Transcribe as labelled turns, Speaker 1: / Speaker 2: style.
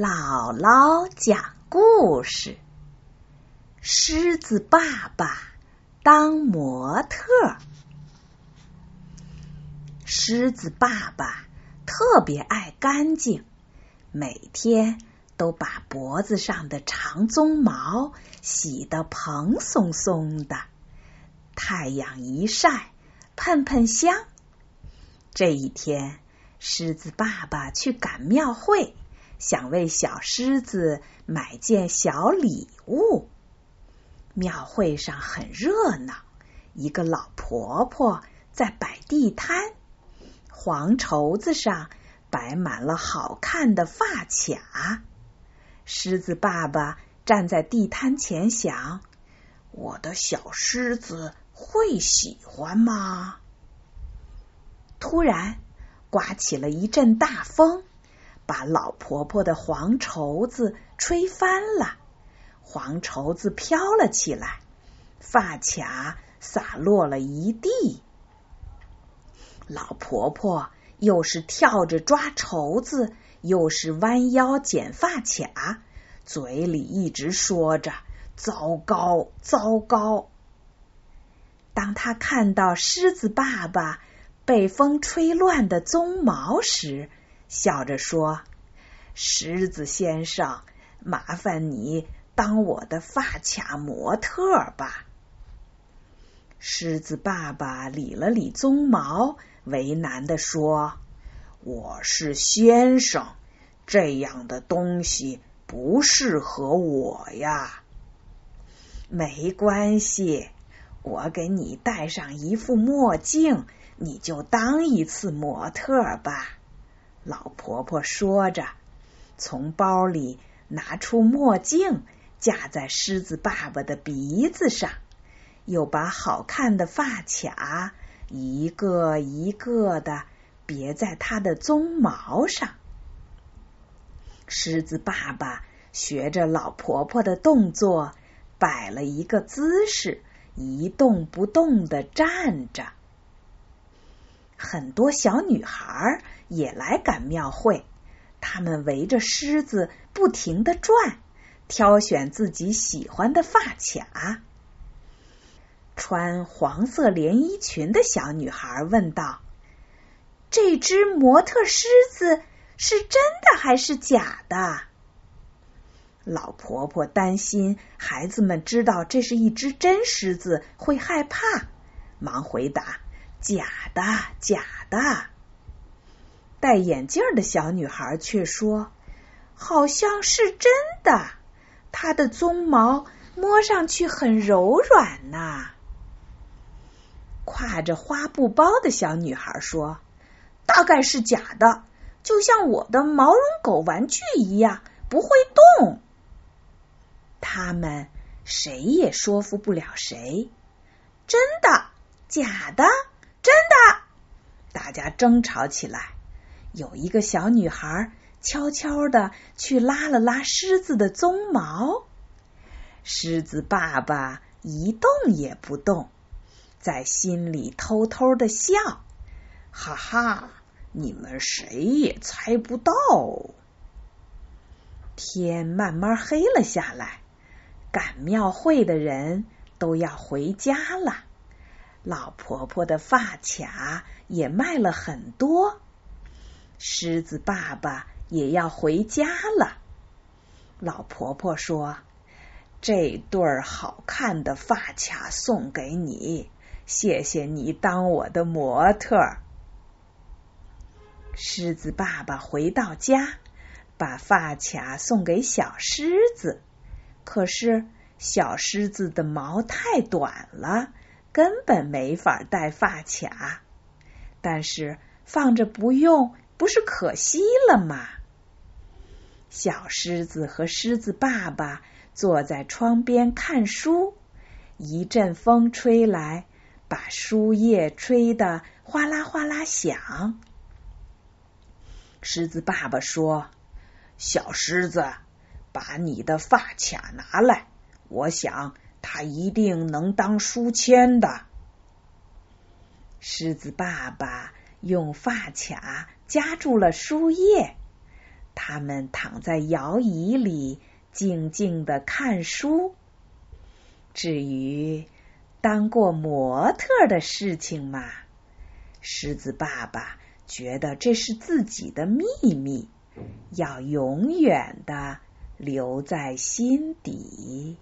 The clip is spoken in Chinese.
Speaker 1: 姥姥讲故事：狮子爸爸当模特。狮子爸爸特别爱干净，每天都把脖子上的长鬃毛洗得蓬松松的，太阳一晒，喷喷香。这一天，狮子爸爸去赶庙会。想为小狮子买件小礼物。庙会上很热闹，一个老婆婆在摆地摊，黄绸子上摆满了好看的发卡。狮子爸爸站在地摊前想：我的小狮子会喜欢吗？突然，刮起了一阵大风。把老婆婆的黄绸子吹翻了，黄绸子飘了起来，发卡洒落了一地。老婆婆又是跳着抓绸子，又是弯腰捡发卡，嘴里一直说着“糟糕，糟糕”。当他看到狮子爸爸被风吹乱的鬃毛时，笑着说：“狮子先生，麻烦你当我的发卡模特吧。”狮子爸爸理了理鬃毛，为难的说：“我是先生，这样的东西不适合我呀。”没关系，我给你戴上一副墨镜，你就当一次模特吧。老婆婆说着，从包里拿出墨镜，架在狮子爸爸的鼻子上，又把好看的发卡一个一个的别在他的鬃毛上。狮子爸爸学着老婆婆的动作，摆了一个姿势，一动不动的站着。很多小女孩也来赶庙会，她们围着狮子不停的转，挑选自己喜欢的发卡。穿黄色连衣裙的小女孩问道：“这只模特狮子是真的还是假的？”老婆婆担心孩子们知道这是一只真狮子会害怕，忙回答。假的，假的。戴眼镜的小女孩却说：“好像是真的，它的鬃毛摸上去很柔软呐。”挎着花布包的小女孩说：“大概是假的，就像我的毛绒狗玩具一样，不会动。”他们谁也说服不了谁，真的，假的。真的，大家争吵起来。有一个小女孩悄悄的去拉了拉狮子的鬃毛，狮子爸爸一动也不动，在心里偷偷的笑，哈哈，你们谁也猜不到。天慢慢黑了下来，赶庙会的人都要回家了。老婆婆的发卡也卖了很多，狮子爸爸也要回家了。老婆婆说：“这对好看的发卡送给你，谢谢你当我的模特。”狮子爸爸回到家，把发卡送给小狮子，可是小狮子的毛太短了。根本没法戴发卡，但是放着不用，不是可惜了吗？小狮子和狮子爸爸坐在窗边看书，一阵风吹来，把书页吹得哗啦哗啦响。狮子爸爸说：“小狮子，把你的发卡拿来，我想。”他一定能当书签的。狮子爸爸用发卡夹住了书页，他们躺在摇椅里，静静的看书。至于当过模特的事情嘛，狮子爸爸觉得这是自己的秘密，要永远的留在心底。